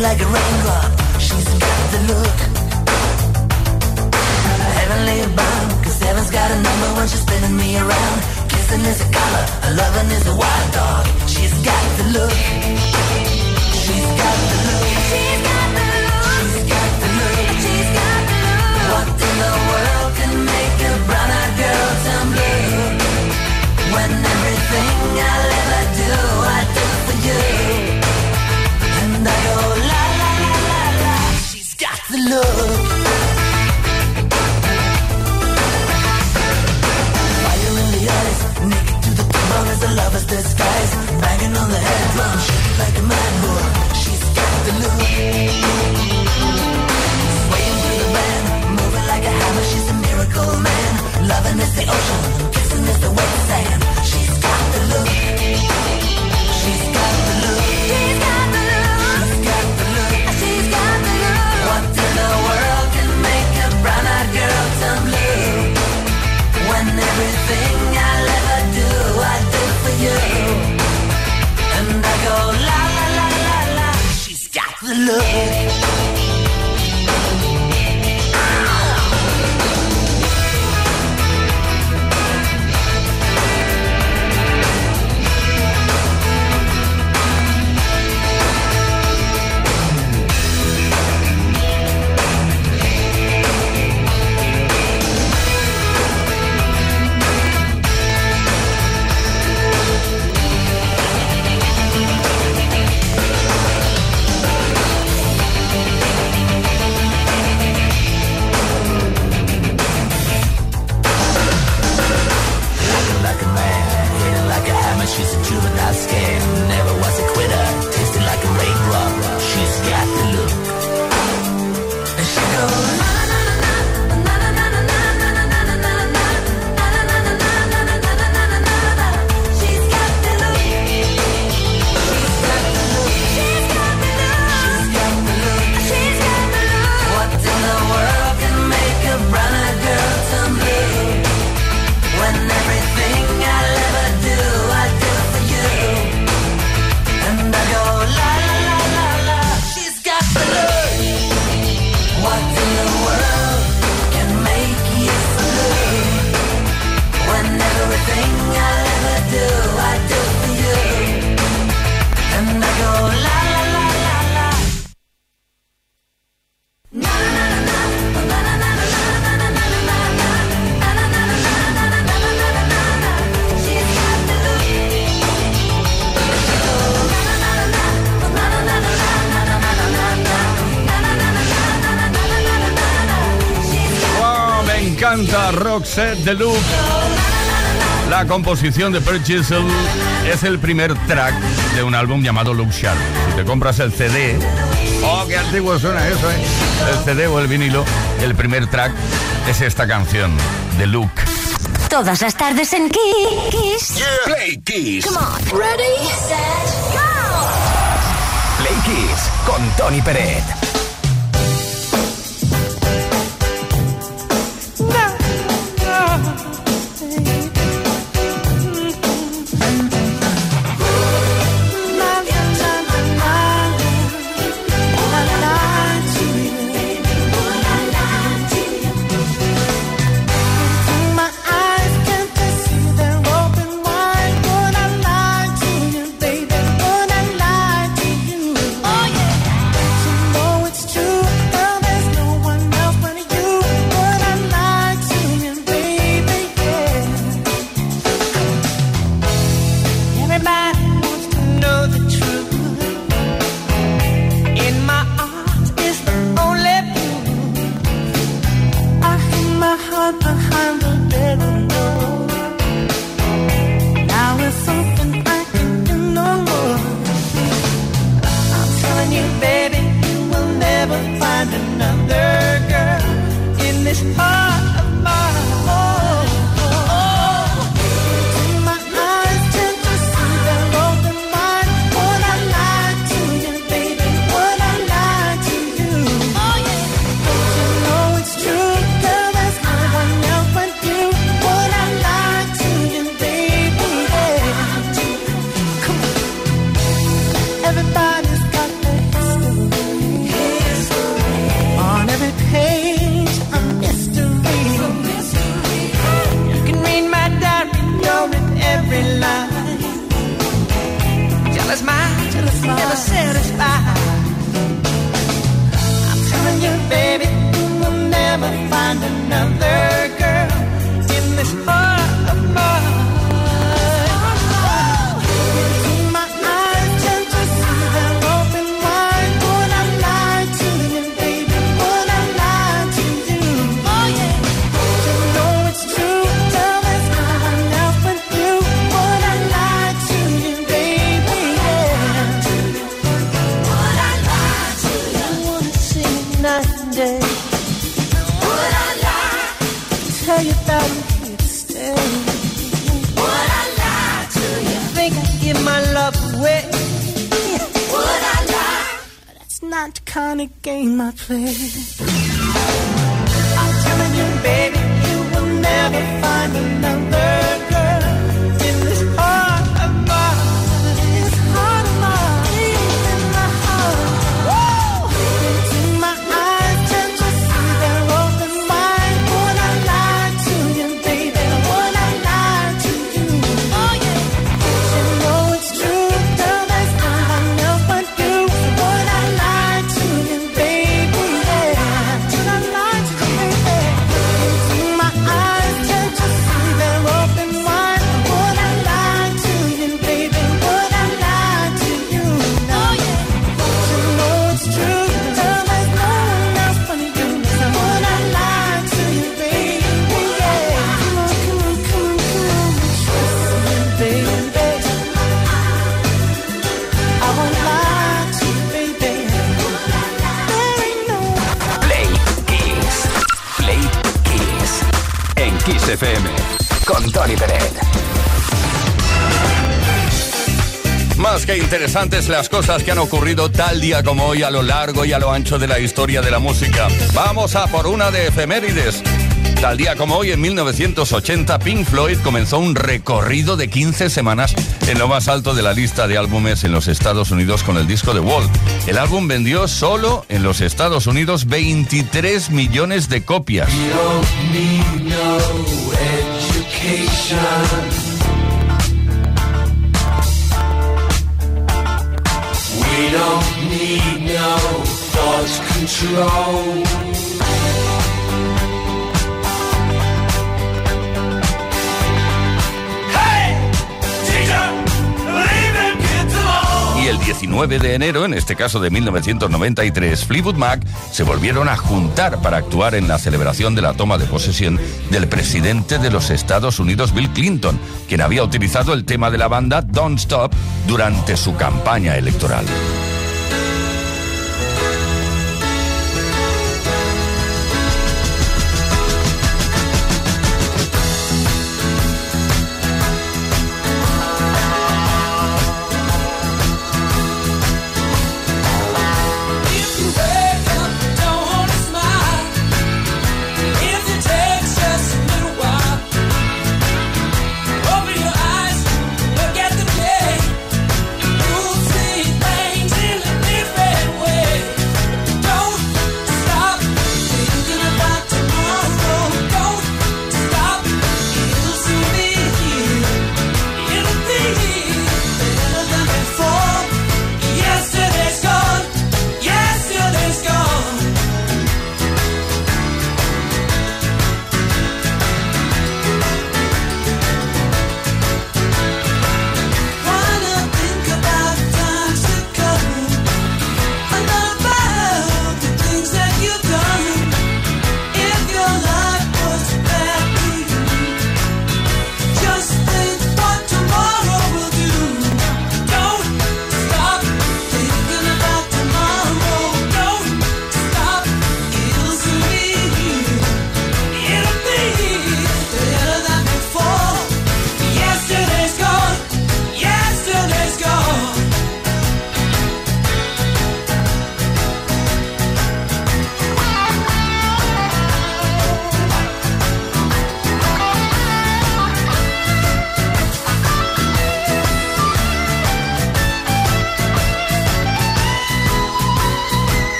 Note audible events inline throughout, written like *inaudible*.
Like a raindrop. She's got the look. Heavenly bound, cause heaven's got a number when she's spinning me around. Kissing is a color, a loving is a wild dog. She's got the look. She's got the look. She's got the look. She's got the look. She's got the look. What in the world can make a brown-eyed girl turn blue? When everything I'll ever do, Loving is the ocean, kissing is the wet sand. Roxette de Look. La composición de Per Chisel es el primer track de un álbum llamado Look Sharp. Si te compras el CD, oh, qué antiguo suena eso, ¿eh? El CD o el vinilo, el primer track es esta canción, The Look. Todas las tardes en Kiss. Play Kiss. Come on. Ready, set, go. Play Kiss con Tony Peret. You here to stay. Would I lie to you? Think I give my love away? Would I lie? That's not the kind of game I play. I'm telling you, baby, you will never find another Tony Pérez. Más que interesantes las cosas que han ocurrido tal día como hoy a lo largo y a lo ancho de la historia de la música. Vamos a por una de efemérides. Tal día como hoy, en 1980, Pink Floyd comenzó un recorrido de 15 semanas en lo más alto de la lista de álbumes en los Estados Unidos con el disco The Wall. El álbum vendió solo en los Estados Unidos 23 millones de copias. We don't need no thought control. El 19 de enero, en este caso de 1993, Fleetwood Mac se volvieron a juntar para actuar en la celebración de la toma de posesión del presidente de los Estados Unidos, Bill Clinton, quien había utilizado el tema de la banda Don't Stop durante su campaña electoral.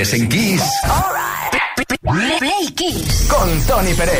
Tardes en Kiss. Play Kiss. Con Tony Peret.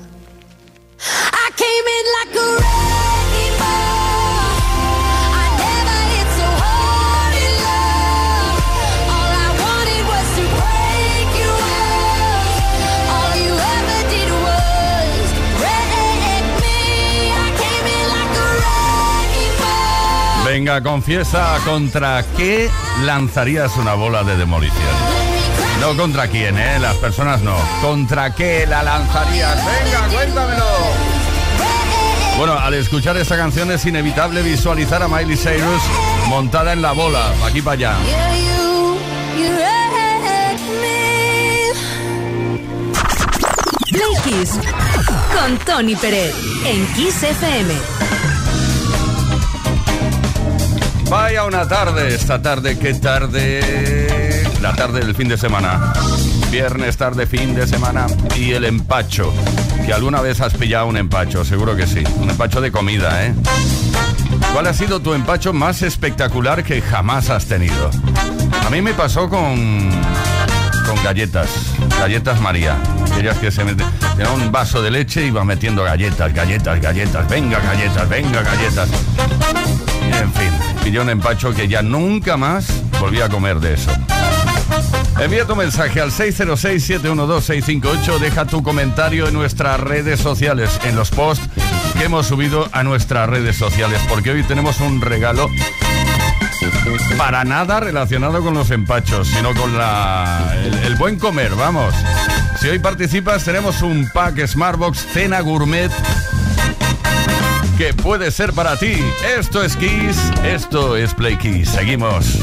Confiesa contra qué lanzarías una bola de demolición. No contra quién, ¿eh? Las personas no. ¿Contra qué la lanzarías? Venga, cuéntamelo. Bueno, al escuchar esta canción es inevitable visualizar a Miley Cyrus montada en la bola, aquí para allá. Con Tony Peret. En Kiss FM. Vaya una tarde, esta tarde, qué tarde. La tarde del fin de semana. Viernes, tarde, fin de semana. Y el empacho. Que alguna vez has pillado un empacho, seguro que sí. Un empacho de comida, ¿eh? ¿Cuál ha sido tu empacho más espectacular que jamás has tenido? A mí me pasó con. con galletas. Galletas María. Aquellas que se meten. Tenía un vaso de leche y iba metiendo galletas, galletas, galletas. Venga, galletas, venga, galletas. Y en fin, pilló un empacho que ya nunca más volví a comer de eso. Envía tu mensaje al 606-712-658. Deja tu comentario en nuestras redes sociales, en los posts que hemos subido a nuestras redes sociales, porque hoy tenemos un regalo para nada relacionado con los empachos, sino con la, el, el buen comer, vamos. Si hoy participas, tenemos un pack Smartbox Cena Gourmet que puede ser para ti. Esto es Kiss, esto es Play Kiss. Seguimos.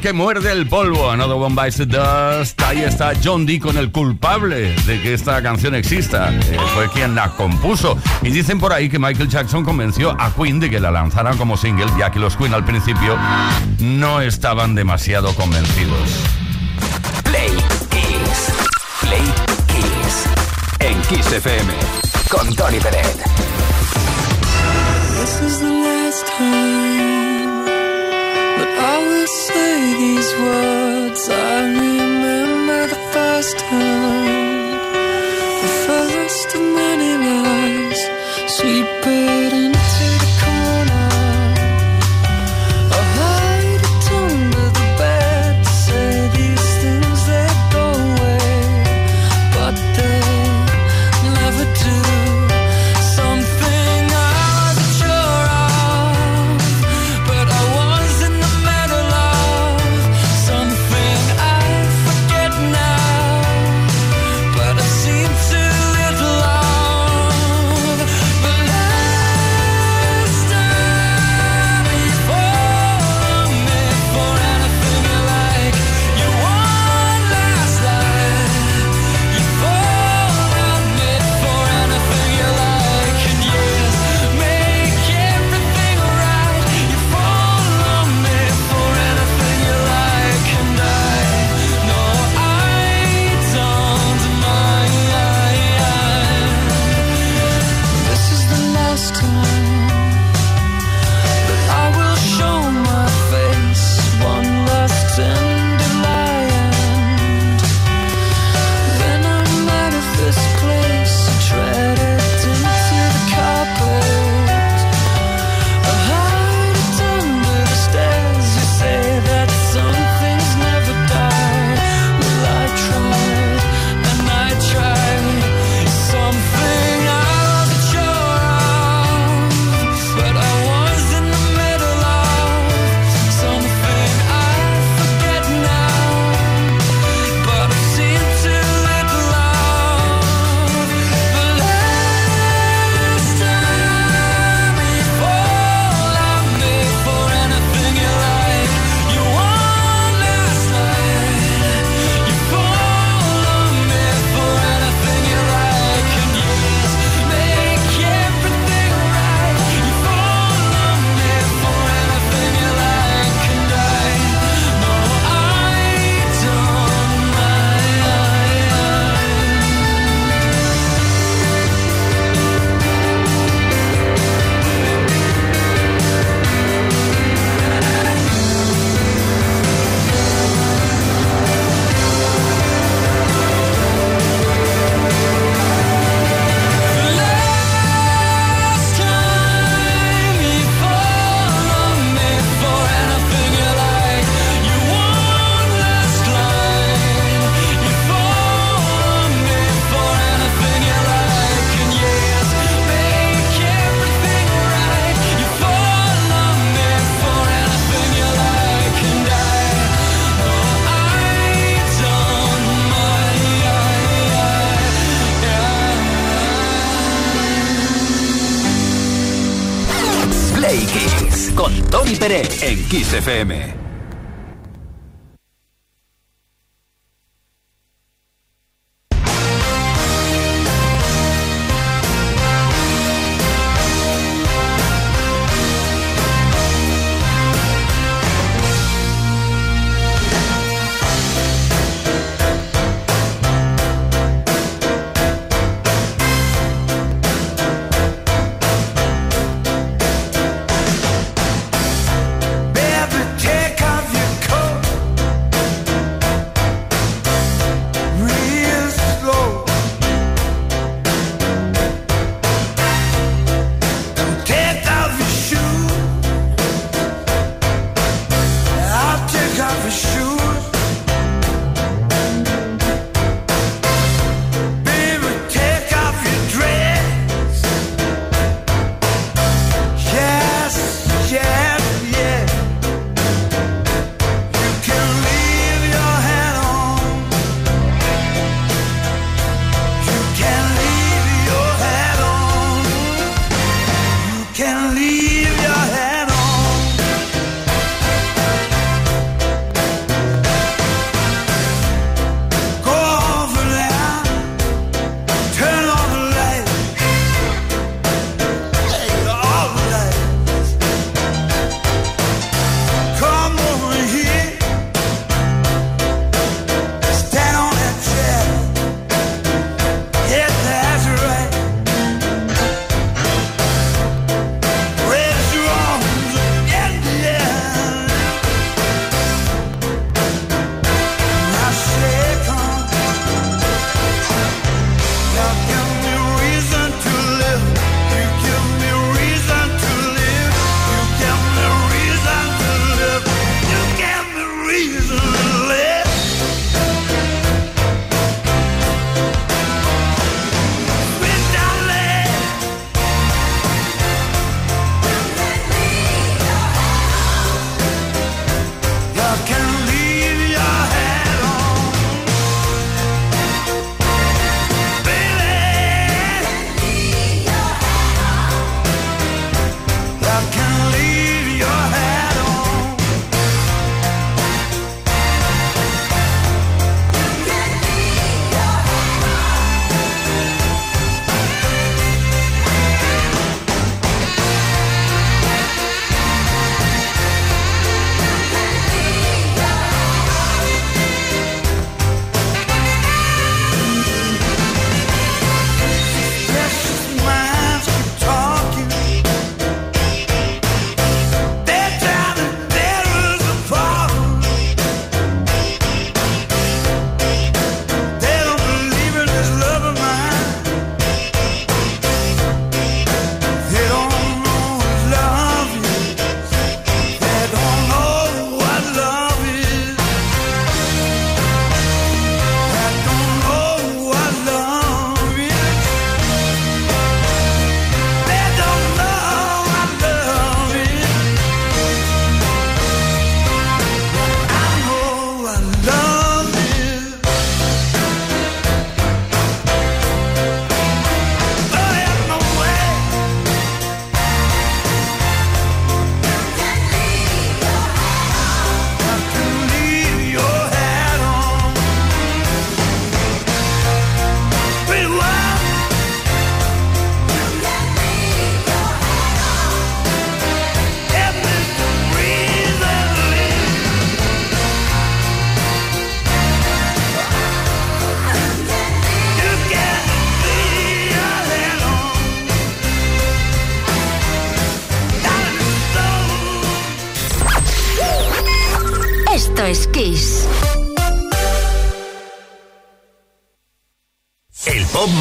que muerde el polvo. Another One Bites the Dust. Ahí está John Deacon, el culpable de que esta canción exista. Eh, fue quien la compuso. Y dicen por ahí que Michael Jackson convenció a Queen de que la lanzaran como single, ya que los Queen al principio no estaban demasiado convencidos. Play Kiss. Play Kiss. En Kiss FM. Con Tony Pérez. This is the last time. will say these words. I remember the first time. Kiss FM.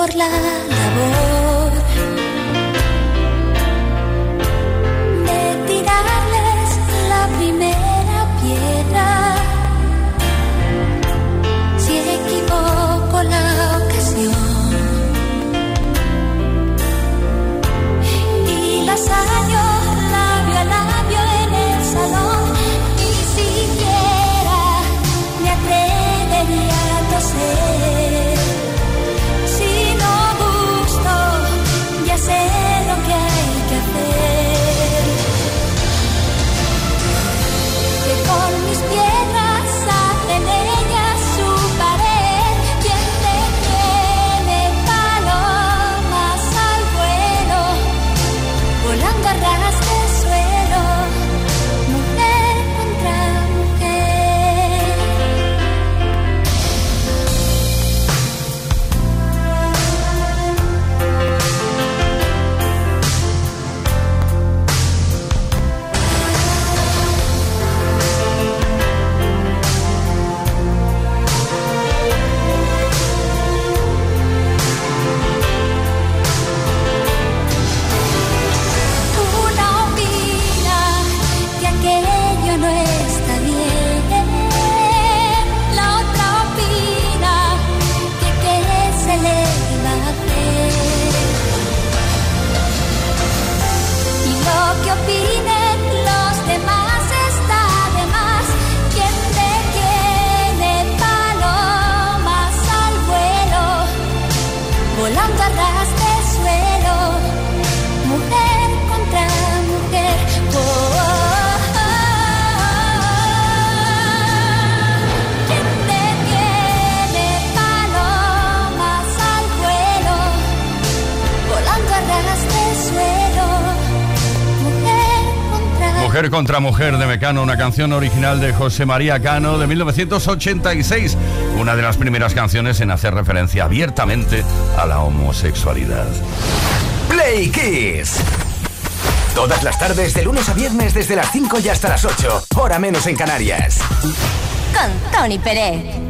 por la labor. Contra Mujer de Mecano, una canción original de José María Cano de 1986, una de las primeras canciones en hacer referencia abiertamente a la homosexualidad. Play Kiss. Todas las tardes, de lunes a viernes, desde las 5 y hasta las 8, hora menos en Canarias. Con Tony Pérez.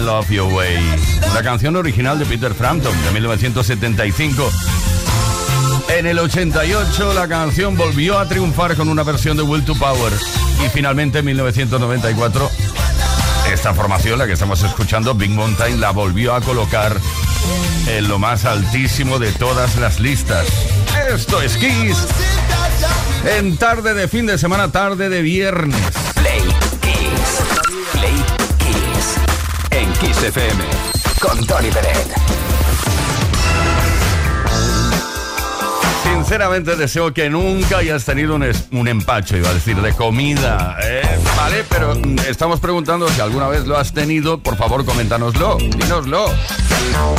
Love Your Way. Una canción original de Peter Frampton de 1975. En el 88 la canción volvió a triunfar con una versión de Will to Power. Y finalmente en 1994 esta formación, la que estamos escuchando, Big Mountain, la volvió a colocar en lo más altísimo de todas las listas. Esto es Kiss. En tarde de fin de semana, tarde de viernes. Kiss FM. Con Tony Peret. Sinceramente deseo que nunca hayas tenido un, es- un empacho, iba a decir, de comida. ¿eh? Vale, pero mm, estamos preguntando si alguna vez lo has tenido. Por favor, coméntanoslo, dínoslo.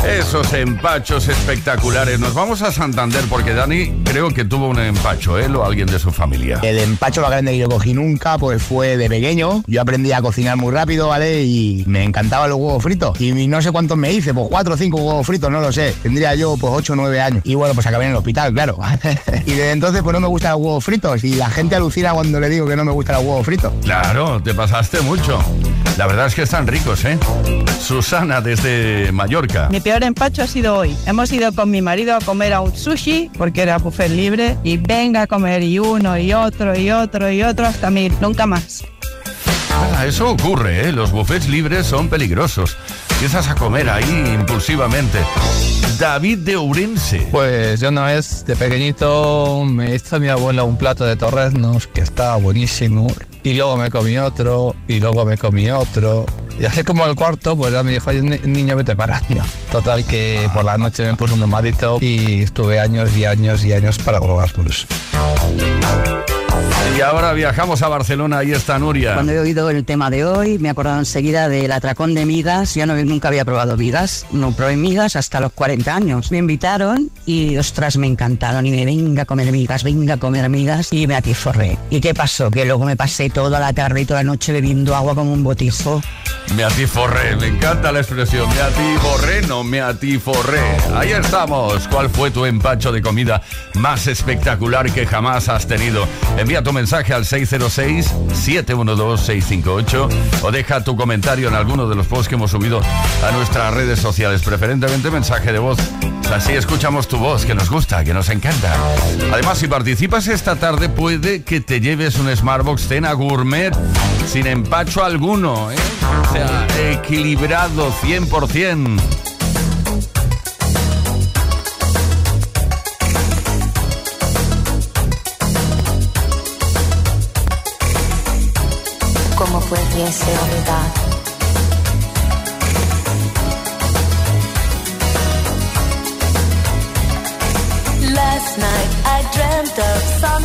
Esos empachos espectaculares. Nos vamos a Santander porque Dani creo que tuvo un empacho, ¿eh? O alguien de su familia. El empacho más grande que yo cogí nunca, pues fue de pequeño. Yo aprendí a cocinar muy rápido, ¿vale? Y me encantaban los huevos fritos. Y no sé cuántos me hice, pues cuatro o cinco huevos fritos, no lo sé. Tendría yo pues ocho o nueve años. Y bueno, pues acabé en el hospital, claro. *laughs* y desde entonces pues no me gustan los huevos fritos. Y la gente alucina cuando le digo que no me gustan los huevos fritos. Claro, te pasaste mucho. La verdad es que están ricos, ¿eh? Susana desde Mallorca. Mi peor empacho ha sido hoy. Hemos ido con mi marido a comer a un sushi porque era buffet libre y venga a comer y uno y otro y otro y otro hasta mil, nunca más. Ah, eso ocurre, ¿eh? Los buffets libres son peligrosos. Empiezas a comer ahí impulsivamente. David de Ourense. Pues yo una vez de pequeñito me hizo mi abuela un plato de torreznos que estaba buenísimo y luego me comí otro y luego me comí otro y así como el cuarto pues ya me dijo "Oye, ni- niño vete para *laughs* total que por la noche me puse un malito y estuve años y años y años para probar por eso Y ahora viajamos a Barcelona, ahí está Nuria. Cuando he oído el tema de hoy, me he acordado enseguida del atracón de migas. Yo no, nunca había probado migas. No probé migas hasta los 40 años. Me invitaron y, ostras, me encantaron. Y me venga a comer migas, venga a comer migas. Y me atiforré. ¿Y qué pasó? Que luego me pasé toda la tarde y toda la noche bebiendo agua como un botijo. Me atiforré, me encanta la expresión. Me atiforré, no me atiforré. Ahí estamos. ¿Cuál fue tu empacho de comida más espectacular que jamás has tenido? Envía tu mensaje al 606-712-658 o deja tu comentario en alguno de los posts que hemos subido a nuestras redes sociales, preferentemente mensaje de voz. Así escuchamos tu voz, que nos gusta, que nos encanta. Además, si participas esta tarde, puede que te lleves un Smartbox Cena Gourmet sin empacho alguno, ¿eh? Sea, equilibrado 100%. ¿Cómo pudiese olvidar? Last night I dreamt of San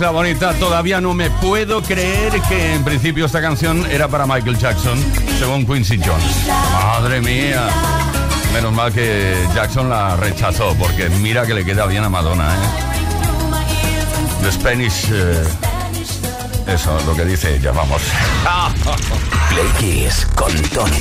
La Bonita, todavía no me puedo creer que en principio esta canción era para Michael Jackson, según Quincy Jones. Madre mía. Menos mal que Jackson la rechazó, porque mira que le queda bien a Madonna, ¿eh? The Spanish... Eh, eso, lo que dice ella, vamos. *laughs* Play con Tony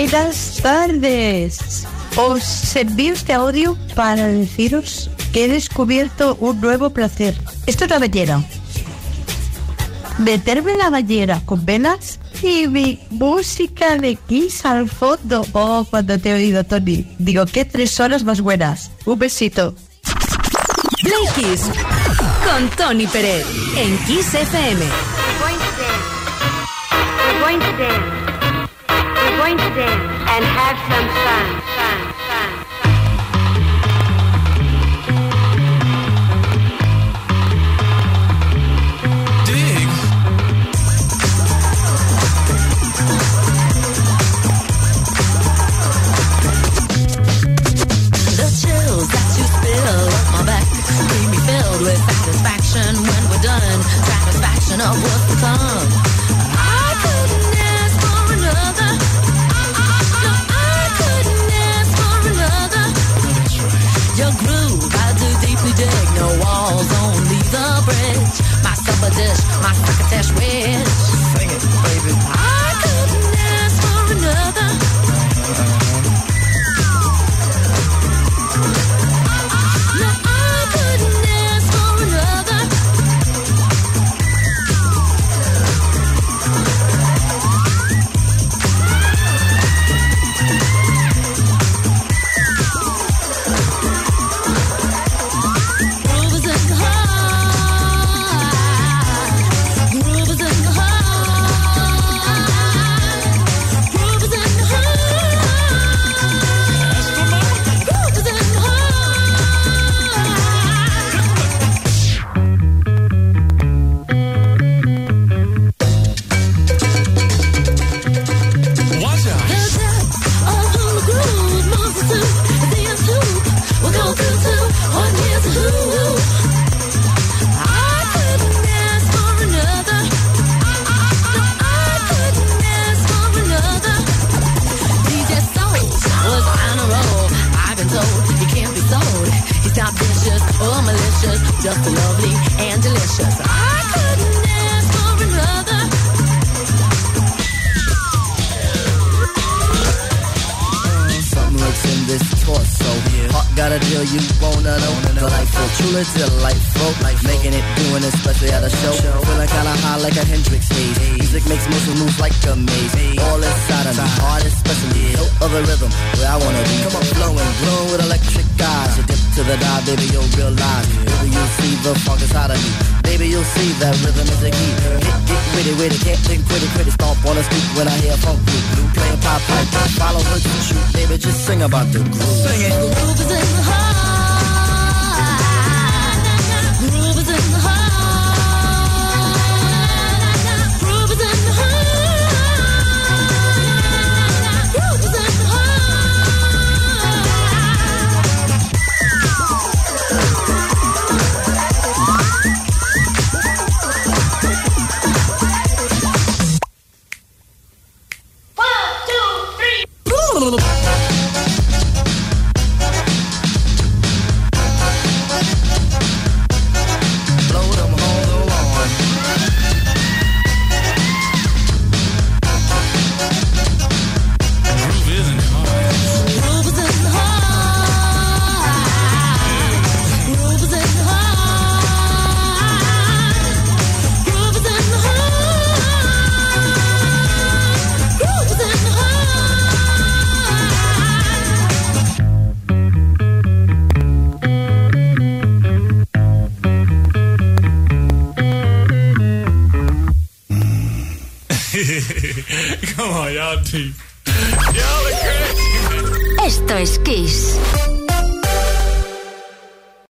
Buenas tardes. Os envío este audio para deciros que he descubierto un nuevo placer. Esto es la ballena. Meterme en la ballena con velas y mi música de Kiss al fondo. Oh, cuando te he oído, Tony. Digo, qué tres horas más buenas. Un besito. Play con Tony Pérez en Kiss FM. And have some fun. Fun, fun. The chills that you spill up my back leave me filled with satisfaction when we're done. Satisfaction of what's to come. Especially. Rhythm where I wanna be. Come on, flowing, glowing with electric eyes. You dip to the dive, baby, you'll realize. Baby, you'll see the funk inside of me. Baby, you'll see that rhythm is the key. Get, get witty, witty, can't think quitty, quitty. Stomp on the street when I hear funk blue, blue playing pop pipe. Follow her to shoot, baby, just sing about the groove. Sing it. Groove is in the heart.